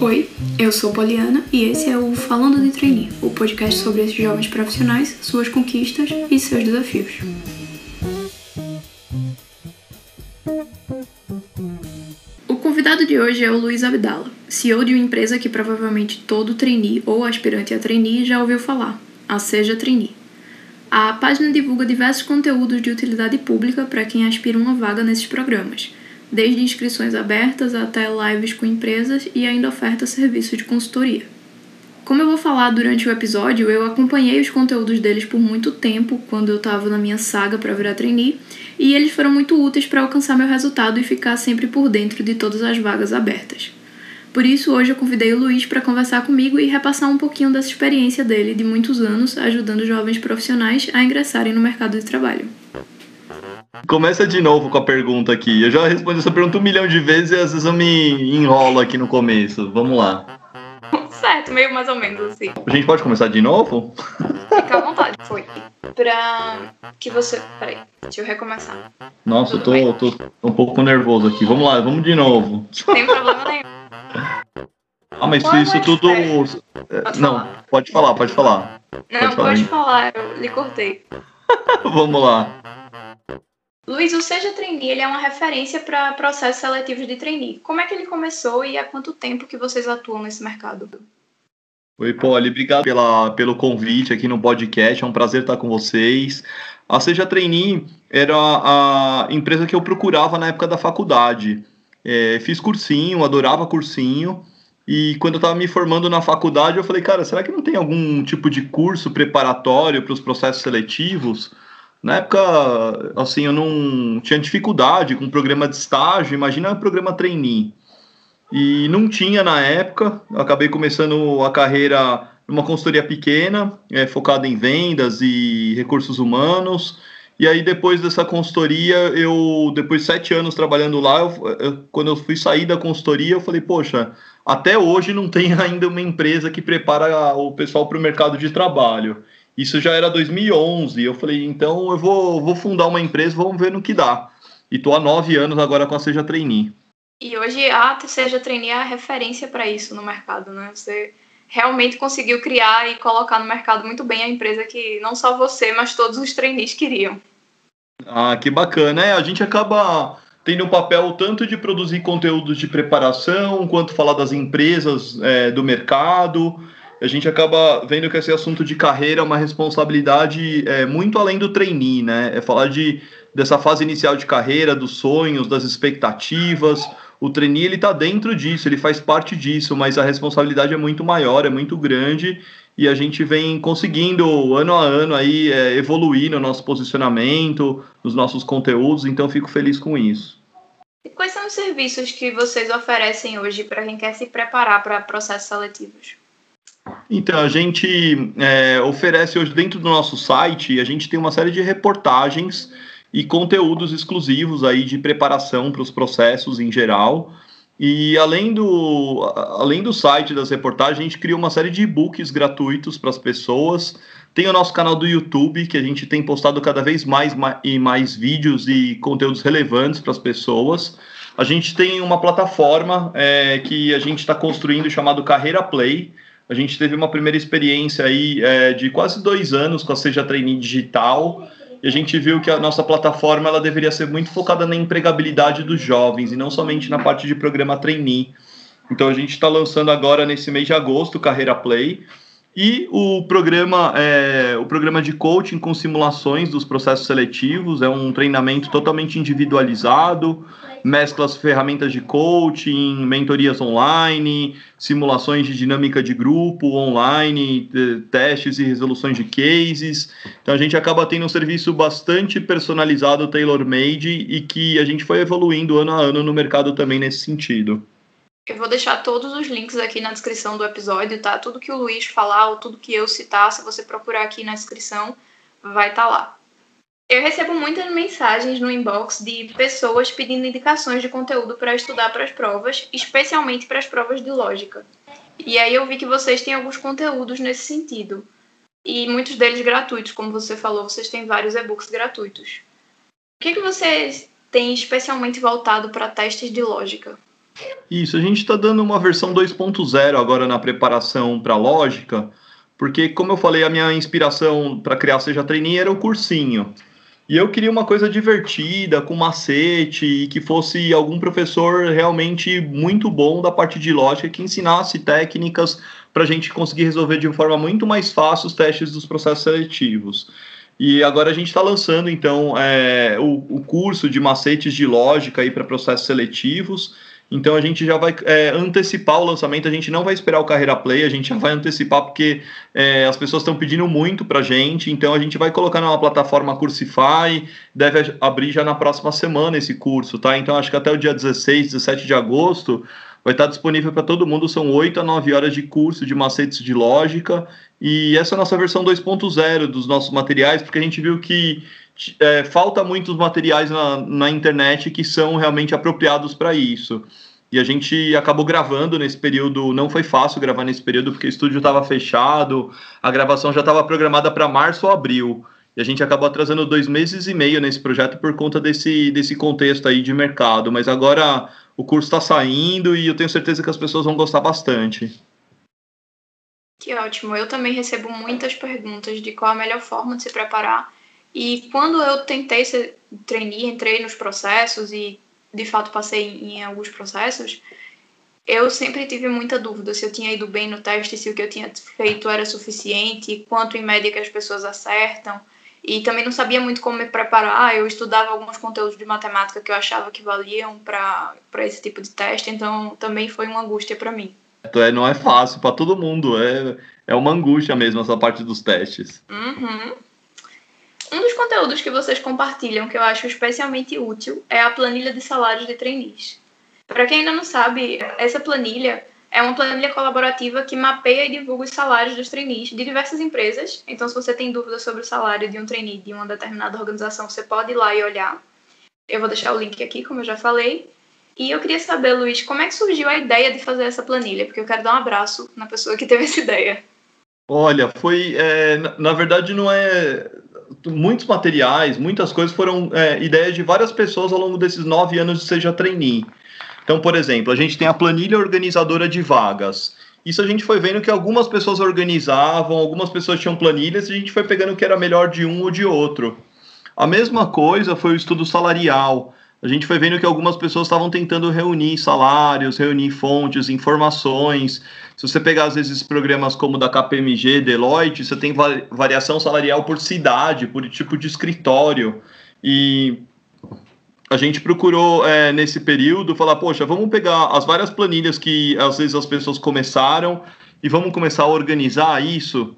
Oi, eu sou Poliana e esse é o Falando de Trainee, o podcast sobre esses jovens profissionais, suas conquistas e seus desafios. O convidado de hoje é o Luiz Abdala, CEO de uma empresa que provavelmente todo trainee ou aspirante a trainee já ouviu falar, a Seja Trainee. A página divulga diversos conteúdos de utilidade pública para quem aspira uma vaga nesses programas, desde inscrições abertas até lives com empresas e ainda oferta serviços de consultoria. Como eu vou falar durante o episódio, eu acompanhei os conteúdos deles por muito tempo quando eu estava na minha saga para virar trainee, e eles foram muito úteis para alcançar meu resultado e ficar sempre por dentro de todas as vagas abertas. Por isso, hoje eu convidei o Luiz para conversar comigo e repassar um pouquinho dessa experiência dele de muitos anos ajudando jovens profissionais a ingressarem no mercado de trabalho. Começa de novo com a pergunta aqui. Eu já respondi essa pergunta um milhão de vezes e às vezes eu me enrolo aqui no começo. Vamos lá. Certo, meio mais ou menos assim. A gente pode começar de novo? Fica à vontade, foi. Pra que você. Peraí, deixa eu recomeçar. Nossa, eu tô, tô, um pouco nervoso aqui. Vamos lá, vamos de novo. Tem problema nenhum. Ah, mas isso tudo. Pode não, falar. pode falar, pode falar. Não, pode falar, pode falar eu lhe cortei. Vamos lá. Luiz, o Seja Trainee ele é uma referência para processos seletivos de trainee. Como é que ele começou e há quanto tempo que vocês atuam nesse mercado? Oi, Poli, obrigado pela, pelo convite aqui no podcast, é um prazer estar com vocês. A Seja Trainee era a empresa que eu procurava na época da faculdade. É, fiz cursinho, adorava cursinho, e quando eu estava me formando na faculdade, eu falei, cara, será que não tem algum tipo de curso preparatório para os processos seletivos? Na época, assim, eu não tinha dificuldade com o programa de estágio, imagina o programa trainee. E não tinha na época, acabei começando a carreira numa consultoria pequena, é, focada em vendas e recursos humanos. E aí, depois dessa consultoria, eu, depois de sete anos trabalhando lá, eu, eu, quando eu fui sair da consultoria, eu falei, poxa, até hoje não tem ainda uma empresa que prepara o pessoal para o mercado de trabalho. Isso já era 2011. Eu falei, então eu vou, vou fundar uma empresa, vamos ver no que dá. E tô há nove anos agora com a Seja Trainee. E hoje a Seja Trainee é a referência para isso no mercado, né? Você realmente conseguiu criar e colocar no mercado muito bem a empresa que não só você, mas todos os trainees queriam. Ah, que bacana. É, a gente acaba tendo um papel tanto de produzir conteúdos de preparação, quanto falar das empresas é, do mercado a gente acaba vendo que esse assunto de carreira é uma responsabilidade é, muito além do trainee, né? É falar de, dessa fase inicial de carreira, dos sonhos, das expectativas. O trainee, ele está dentro disso, ele faz parte disso, mas a responsabilidade é muito maior, é muito grande e a gente vem conseguindo ano a ano aí é, evoluir no nosso posicionamento, nos nossos conteúdos, então fico feliz com isso. E quais são os serviços que vocês oferecem hoje para quem quer se preparar para processos seletivos? Então, a gente é, oferece hoje dentro do nosso site, a gente tem uma série de reportagens e conteúdos exclusivos aí de preparação para os processos em geral. E além do, além do site das reportagens, a gente cria uma série de e-books gratuitos para as pessoas. Tem o nosso canal do YouTube, que a gente tem postado cada vez mais e mais vídeos e conteúdos relevantes para as pessoas. A gente tem uma plataforma é, que a gente está construindo chamado Carreira Play, a gente teve uma primeira experiência aí é, de quase dois anos com a Seja Trainee Digital e a gente viu que a nossa plataforma ela deveria ser muito focada na empregabilidade dos jovens e não somente na parte de programa trainee. Então a gente está lançando agora nesse mês de agosto Carreira Play e o programa é, o programa de coaching com simulações dos processos seletivos é um treinamento totalmente individualizado mescla as ferramentas de coaching, mentorias online, simulações de dinâmica de grupo online, testes e resoluções de cases. Então a gente acaba tendo um serviço bastante personalizado, tailor-made e que a gente foi evoluindo ano a ano no mercado também nesse sentido. Eu vou deixar todos os links aqui na descrição do episódio, tá? Tudo que o Luiz falar ou tudo que eu citar, se você procurar aqui na descrição, vai estar tá lá. Eu recebo muitas mensagens no inbox de pessoas pedindo indicações de conteúdo para estudar para as provas, especialmente para as provas de lógica. E aí eu vi que vocês têm alguns conteúdos nesse sentido. E muitos deles gratuitos, como você falou, vocês têm vários e-books gratuitos. O que, que vocês têm especialmente voltado para testes de lógica? Isso, a gente está dando uma versão 2.0 agora na preparação para lógica, porque, como eu falei, a minha inspiração para criar Seja Trainee era o cursinho. E eu queria uma coisa divertida, com macete, e que fosse algum professor realmente muito bom da parte de lógica, que ensinasse técnicas para a gente conseguir resolver de forma muito mais fácil os testes dos processos seletivos. E agora a gente está lançando, então, é, o, o curso de macetes de lógica para processos seletivos. Então a gente já vai é, antecipar o lançamento, a gente não vai esperar o Carreira Play, a gente já vai antecipar porque é, as pessoas estão pedindo muito para gente, então a gente vai colocar numa plataforma Cursify, deve abrir já na próxima semana esse curso, tá? Então acho que até o dia 16, 17 de agosto vai estar disponível para todo mundo, são 8 a 9 horas de curso de macetes de lógica, e essa é a nossa versão 2.0 dos nossos materiais, porque a gente viu que é, falta muitos materiais na, na internet que são realmente apropriados para isso. E a gente acabou gravando nesse período, não foi fácil gravar nesse período, porque o estúdio estava fechado, a gravação já estava programada para março ou abril. E a gente acabou atrasando dois meses e meio nesse projeto por conta desse, desse contexto aí de mercado. Mas agora o curso está saindo e eu tenho certeza que as pessoas vão gostar bastante. Que ótimo. Eu também recebo muitas perguntas de qual a melhor forma de se preparar e quando eu tentei ser trainee, entrei nos processos e de fato passei em alguns processos, eu sempre tive muita dúvida se eu tinha ido bem no teste, se o que eu tinha feito era suficiente, quanto em média que as pessoas acertam. E também não sabia muito como me preparar. Eu estudava alguns conteúdos de matemática que eu achava que valiam para esse tipo de teste, então também foi uma angústia para mim. É, não é fácil para todo mundo, é, é uma angústia mesmo essa parte dos testes. Uhum. Um dos conteúdos que vocês compartilham que eu acho especialmente útil é a planilha de salários de trainees. Para quem ainda não sabe, essa planilha é uma planilha colaborativa que mapeia e divulga os salários dos trainees de diversas empresas. Então, se você tem dúvidas sobre o salário de um trainee de uma determinada organização, você pode ir lá e olhar. Eu vou deixar o link aqui, como eu já falei. E eu queria saber, Luiz, como é que surgiu a ideia de fazer essa planilha? Porque eu quero dar um abraço na pessoa que teve essa ideia. Olha, foi. É, na verdade, não é muitos materiais, muitas coisas foram é, ideias de várias pessoas ao longo desses nove anos de Seja Trainee. Então, por exemplo, a gente tem a planilha organizadora de vagas. Isso a gente foi vendo que algumas pessoas organizavam, algumas pessoas tinham planilhas, e a gente foi pegando o que era melhor de um ou de outro. A mesma coisa foi o estudo salarial a gente foi vendo que algumas pessoas estavam tentando reunir salários, reunir fontes, informações. Se você pegar, às vezes, programas como da KPMG, Deloitte, você tem variação salarial por cidade, por tipo de escritório. E a gente procurou, é, nesse período, falar: poxa, vamos pegar as várias planilhas que, às vezes, as pessoas começaram e vamos começar a organizar isso.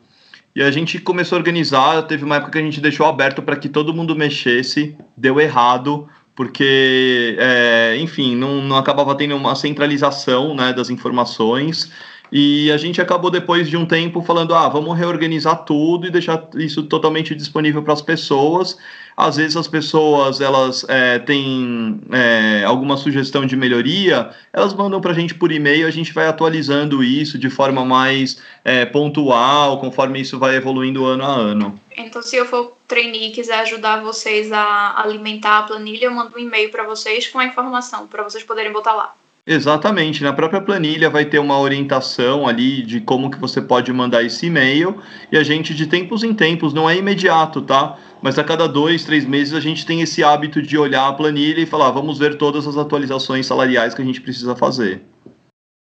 E a gente começou a organizar. Teve uma época que a gente deixou aberto para que todo mundo mexesse, deu errado porque, é, enfim, não, não acabava tendo uma centralização né, das informações. E a gente acabou, depois de um tempo, falando: ah, vamos reorganizar tudo e deixar isso totalmente disponível para as pessoas. Às vezes as pessoas elas é, têm é, alguma sugestão de melhoria, elas mandam para a gente por e-mail, a gente vai atualizando isso de forma mais é, pontual, conforme isso vai evoluindo ano a ano. Então, se eu for trainee e quiser ajudar vocês a alimentar a planilha, eu mando um e-mail para vocês com a informação, para vocês poderem botar lá. Exatamente, na própria planilha vai ter uma orientação ali de como que você pode mandar esse e-mail e a gente de tempos em tempos, não é imediato, tá? Mas a cada dois, três meses a gente tem esse hábito de olhar a planilha e falar, vamos ver todas as atualizações salariais que a gente precisa fazer.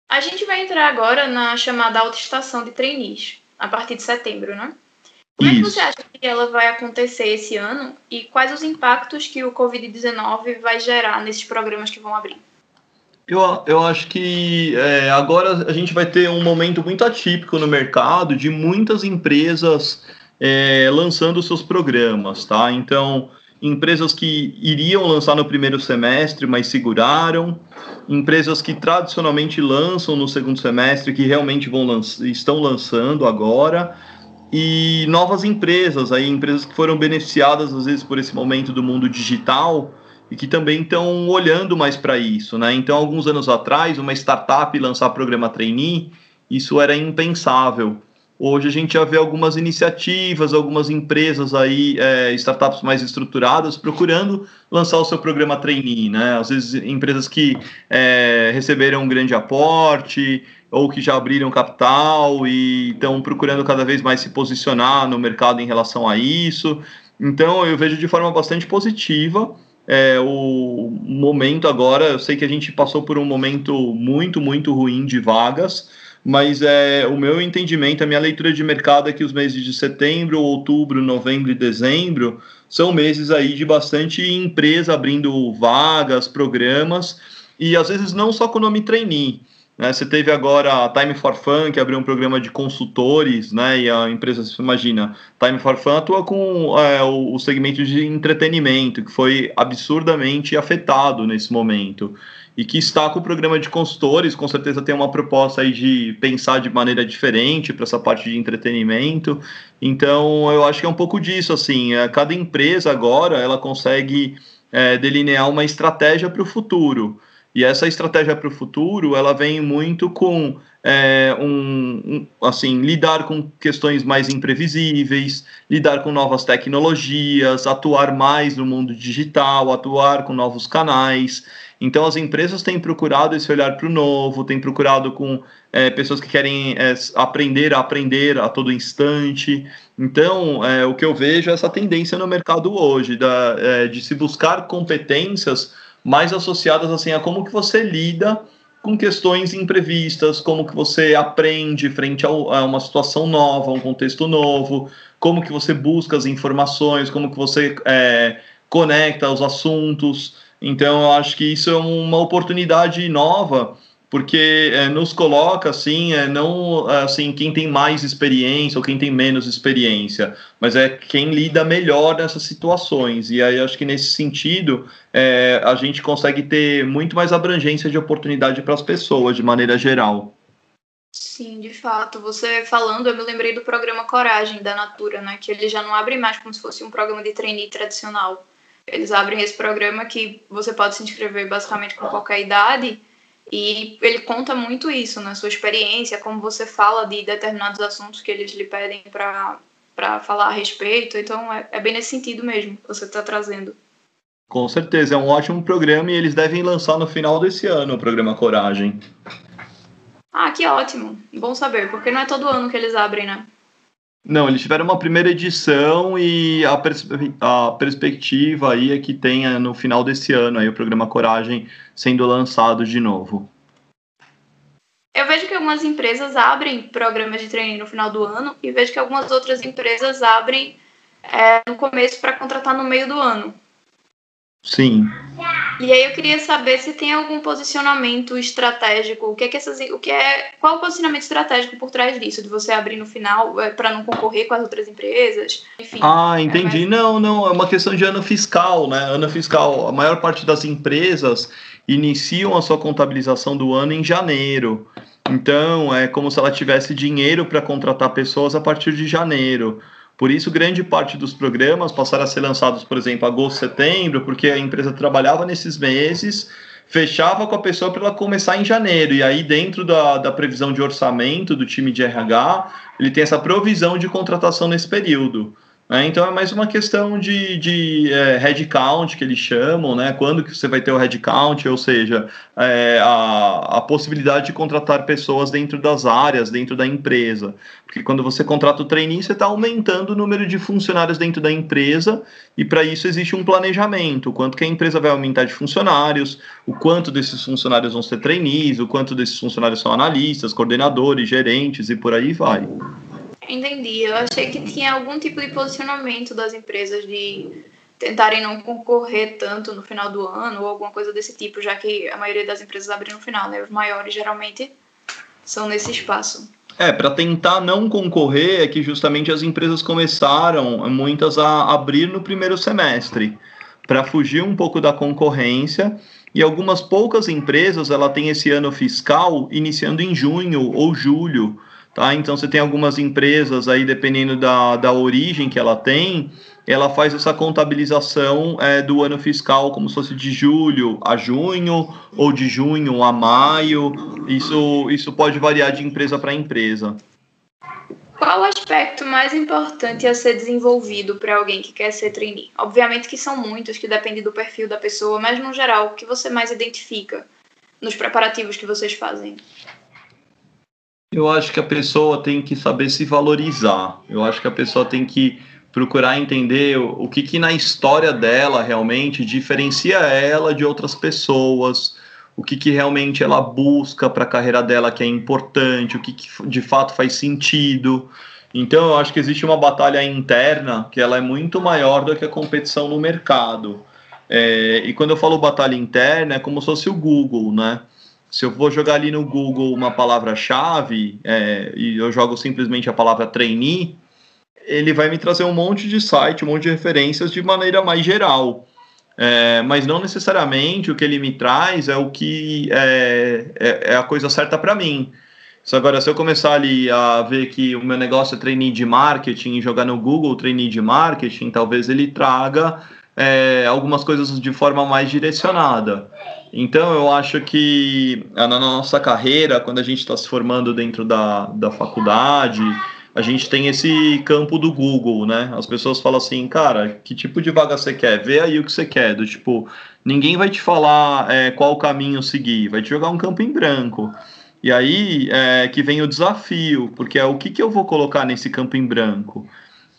A gente vai entrar agora na chamada autoestação de trainees, a partir de setembro, né? Como é que você acha que ela vai acontecer esse ano e quais os impactos que o Covid-19 vai gerar nesses programas que vão abrir? Eu, eu acho que é, agora a gente vai ter um momento muito atípico no mercado de muitas empresas é, lançando seus programas, tá? Então, empresas que iriam lançar no primeiro semestre, mas seguraram, empresas que tradicionalmente lançam no segundo semestre, que realmente vão lanç estão lançando agora, e novas empresas, aí empresas que foram beneficiadas às vezes por esse momento do mundo digital e que também estão olhando mais para isso, né? Então, alguns anos atrás, uma startup lançar programa trainee, isso era impensável. Hoje a gente já vê algumas iniciativas, algumas empresas aí, é, startups mais estruturadas, procurando lançar o seu programa trainee, né? Às vezes empresas que é, receberam um grande aporte ou que já abriram capital e estão procurando cada vez mais se posicionar no mercado em relação a isso. Então eu vejo de forma bastante positiva. É, o momento agora, eu sei que a gente passou por um momento muito, muito ruim de vagas, mas é, o meu entendimento, a minha leitura de mercado é que os meses de setembro, outubro, novembro e dezembro são meses aí de bastante empresa abrindo vagas, programas, e às vezes não só com o nome trainee. Né? Você teve agora a Time for Fun, que abriu um programa de consultores, né? e a empresa, você imagina, Time for Fun atua com é, o, o segmento de entretenimento, que foi absurdamente afetado nesse momento e que está com o programa de consultores, com certeza tem uma proposta aí de pensar de maneira diferente para essa parte de entretenimento. Então, eu acho que é um pouco disso, assim, é, cada empresa agora, ela consegue é, delinear uma estratégia para o futuro. E essa estratégia para o futuro, ela vem muito com é, um, um, assim, lidar com questões mais imprevisíveis, lidar com novas tecnologias, atuar mais no mundo digital, atuar com novos canais. Então, as empresas têm procurado esse olhar para o novo, têm procurado com é, pessoas que querem é, aprender a aprender a todo instante. Então, é, o que eu vejo é essa tendência no mercado hoje, da, é, de se buscar competências mais associadas assim a como que você lida com questões imprevistas, como que você aprende frente a uma situação nova, um contexto novo, como que você busca as informações, como que você é, conecta os assuntos. Então, eu acho que isso é uma oportunidade nova, porque é, nos coloca assim, é, não assim quem tem mais experiência ou quem tem menos experiência, mas é quem lida melhor nessas situações. E aí acho que nesse sentido é, a gente consegue ter muito mais abrangência de oportunidade para as pessoas de maneira geral. Sim, de fato. Você falando, eu me lembrei do programa Coragem da Natura, né? Que ele já não abre mais como se fosse um programa de trainee tradicional eles abrem esse programa que você pode se inscrever basicamente com qualquer idade e ele conta muito isso na né? sua experiência, como você fala de determinados assuntos que eles lhe pedem para falar a respeito. Então é, é bem nesse sentido mesmo que você está trazendo. Com certeza, é um ótimo programa e eles devem lançar no final desse ano o programa Coragem. Ah, que ótimo. Bom saber, porque não é todo ano que eles abrem, né? Não, eles tiveram uma primeira edição e a, pers a perspectiva aí é que tenha no final desse ano aí o programa Coragem sendo lançado de novo. Eu vejo que algumas empresas abrem programas de treino no final do ano e vejo que algumas outras empresas abrem é, no começo para contratar no meio do ano. Sim. E aí eu queria saber se tem algum posicionamento estratégico, o que é que essas, o que é, qual o posicionamento estratégico por trás disso, de você abrir no final é, para não concorrer com as outras empresas, enfim. Ah, entendi. É mais... Não, não, é uma questão de ano fiscal, né? Ano fiscal, a maior parte das empresas iniciam a sua contabilização do ano em janeiro. Então, é como se ela tivesse dinheiro para contratar pessoas a partir de janeiro. Por isso, grande parte dos programas passaram a ser lançados, por exemplo, agosto, setembro, porque a empresa trabalhava nesses meses, fechava com a pessoa para ela começar em janeiro. E aí, dentro da, da previsão de orçamento do time de RH, ele tem essa provisão de contratação nesse período. Né? Então é mais uma questão de, de é, headcount que eles chamam, né? Quando que você vai ter o headcount, ou seja, é, a, a possibilidade de contratar pessoas dentro das áreas, dentro da empresa. Porque quando você contrata o trainee, você está aumentando o número de funcionários dentro da empresa, e para isso existe um planejamento, quanto que a empresa vai aumentar de funcionários, o quanto desses funcionários vão ser trainees, o quanto desses funcionários são analistas, coordenadores, gerentes e por aí vai. Entendi. Eu achei que tinha algum tipo de posicionamento das empresas de tentarem não concorrer tanto no final do ano ou alguma coisa desse tipo, já que a maioria das empresas abrem no final, né? Os maiores geralmente são nesse espaço. É, para tentar não concorrer é que justamente as empresas começaram, muitas, a abrir no primeiro semestre, para fugir um pouco da concorrência. E algumas poucas empresas, ela tem esse ano fiscal iniciando em junho ou julho, Tá? Então você tem algumas empresas aí, dependendo da, da origem que ela tem, ela faz essa contabilização é, do ano fiscal como se fosse de julho a junho ou de junho a maio. Isso, isso pode variar de empresa para empresa. Qual o aspecto mais importante a ser desenvolvido para alguém que quer ser trainee? Obviamente que são muitos, que depende do perfil da pessoa, mas no geral, o que você mais identifica nos preparativos que vocês fazem? Eu acho que a pessoa tem que saber se valorizar. Eu acho que a pessoa tem que procurar entender o que, que na história dela realmente diferencia ela de outras pessoas, o que, que realmente ela busca para a carreira dela que é importante, o que, que de fato faz sentido. Então eu acho que existe uma batalha interna que ela é muito maior do que a competição no mercado. É, e quando eu falo batalha interna, é como se fosse o Google, né? Se eu vou jogar ali no Google uma palavra-chave é, e eu jogo simplesmente a palavra trainee, ele vai me trazer um monte de site, um monte de referências de maneira mais geral. É, mas não necessariamente o que ele me traz é o que é, é, é a coisa certa para mim. Se agora, se eu começar ali a ver que o meu negócio é trainee de marketing e jogar no Google trainee de marketing, talvez ele traga é, algumas coisas de forma mais direcionada. Então, eu acho que na nossa carreira, quando a gente está se formando dentro da, da faculdade, a gente tem esse campo do Google, né? As pessoas falam assim, cara, que tipo de vaga você quer? Vê aí o que você quer. Do tipo, ninguém vai te falar é, qual caminho seguir, vai te jogar um campo em branco. E aí é, que vem o desafio, porque é o que, que eu vou colocar nesse campo em branco.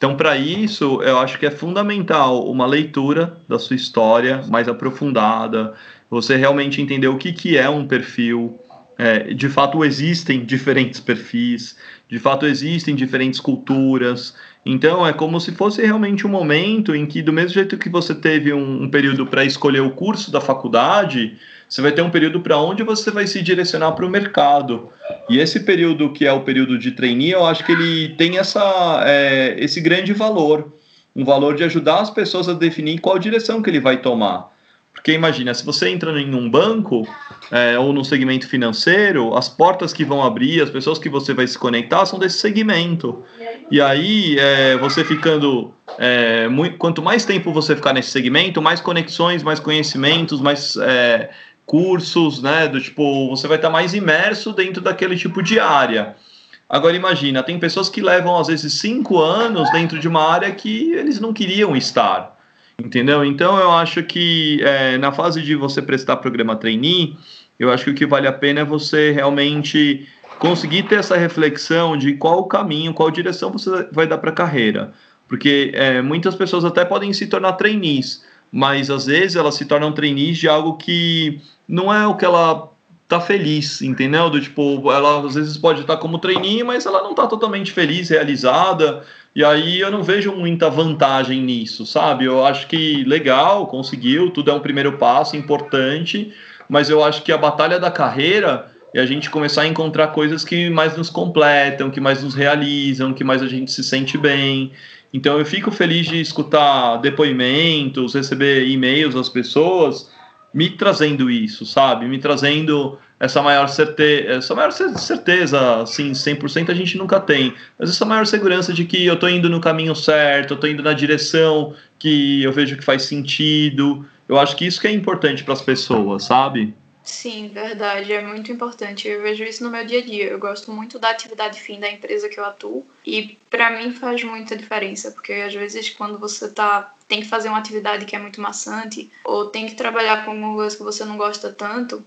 Então, para isso, eu acho que é fundamental uma leitura da sua história mais aprofundada, você realmente entender o que, que é um perfil. É, de fato, existem diferentes perfis, de fato, existem diferentes culturas. Então, é como se fosse realmente um momento em que, do mesmo jeito que você teve um, um período para escolher o curso da faculdade, você vai ter um período para onde você vai se direcionar para o mercado. E esse período que é o período de trainee, eu acho que ele tem essa, é, esse grande valor. Um valor de ajudar as pessoas a definir qual direção que ele vai tomar. Porque imagina, se você entra em um banco é, ou no segmento financeiro, as portas que vão abrir, as pessoas que você vai se conectar são desse segmento. E aí, é, você ficando. É, muito, quanto mais tempo você ficar nesse segmento, mais conexões, mais conhecimentos, mais é, cursos, né? Do tipo, você vai estar mais imerso dentro daquele tipo de área. Agora imagina, tem pessoas que levam às vezes cinco anos dentro de uma área que eles não queriam estar, entendeu? Então eu acho que é, na fase de você prestar programa trainee, eu acho que o que vale a pena é você realmente conseguir ter essa reflexão de qual caminho, qual direção você vai dar para a carreira, porque é, muitas pessoas até podem se tornar trainees, mas às vezes elas se tornam trainees de algo que não é o que ela tá feliz, entendeu? Do tipo, ela às vezes pode estar como trainee, mas ela não tá totalmente feliz, realizada, e aí eu não vejo muita vantagem nisso, sabe? Eu acho que legal, conseguiu, tudo é um primeiro passo importante, mas eu acho que a batalha da carreira é a gente começar a encontrar coisas que mais nos completam, que mais nos realizam, que mais a gente se sente bem. Então eu fico feliz de escutar depoimentos, receber e-mails das pessoas me trazendo isso, sabe? Me trazendo essa maior certeza, essa maior certeza, assim, 100% a gente nunca tem, mas essa maior segurança de que eu tô indo no caminho certo, eu tô indo na direção que eu vejo que faz sentido. Eu acho que isso que é importante para as pessoas, sabe? Sim, verdade, é muito importante. Eu vejo isso no meu dia a dia. Eu gosto muito da atividade fim da empresa que eu atuo e para mim faz muita diferença, porque às vezes quando você tá tem que fazer uma atividade que é muito maçante ou tem que trabalhar com alguma coisa que você não gosta tanto,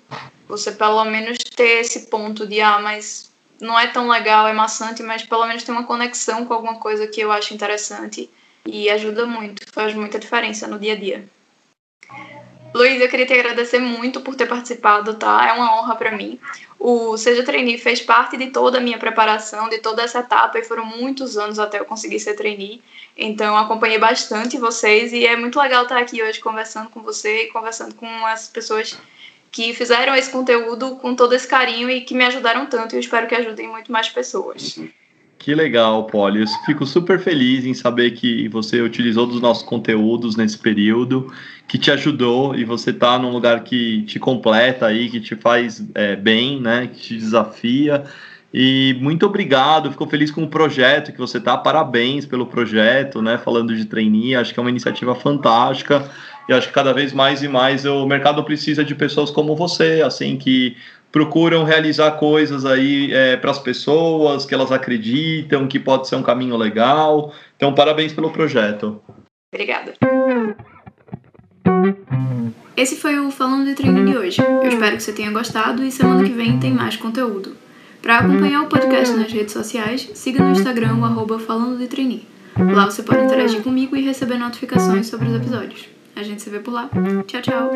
você pelo menos ter esse ponto de ah, mas não é tão legal, é maçante, mas pelo menos tem uma conexão com alguma coisa que eu acho interessante e ajuda muito, faz muita diferença no dia a dia. Luiz, eu queria te agradecer muito por ter participado, tá? É uma honra para mim. O Seja Trainee fez parte de toda a minha preparação, de toda essa etapa, e foram muitos anos até eu conseguir ser trainee. Então, acompanhei bastante vocês e é muito legal estar aqui hoje conversando com você e conversando com as pessoas que fizeram esse conteúdo com todo esse carinho e que me ajudaram tanto. E eu espero que ajudem muito mais pessoas. Que legal, Polly. Eu fico super feliz em saber que você utilizou dos nossos conteúdos nesse período, que te ajudou e você está num lugar que te completa aí, que te faz é, bem, né? Que te desafia. E muito obrigado, fico feliz com o projeto que você está. Parabéns pelo projeto, né? Falando de trainee, acho que é uma iniciativa fantástica. E acho que cada vez mais e mais o mercado precisa de pessoas como você, assim, que procuram realizar coisas aí é, para as pessoas que elas acreditam que pode ser um caminho legal. Então, parabéns pelo projeto. Obrigada. Esse foi o Falando de Treino de hoje. Eu espero que você tenha gostado e semana que vem tem mais conteúdo. Para acompanhar o podcast nas redes sociais, siga no Instagram arroba Falando de Trainee. Lá você pode interagir comigo e receber notificações sobre os episódios. A gente se vê por lá. Tchau, tchau!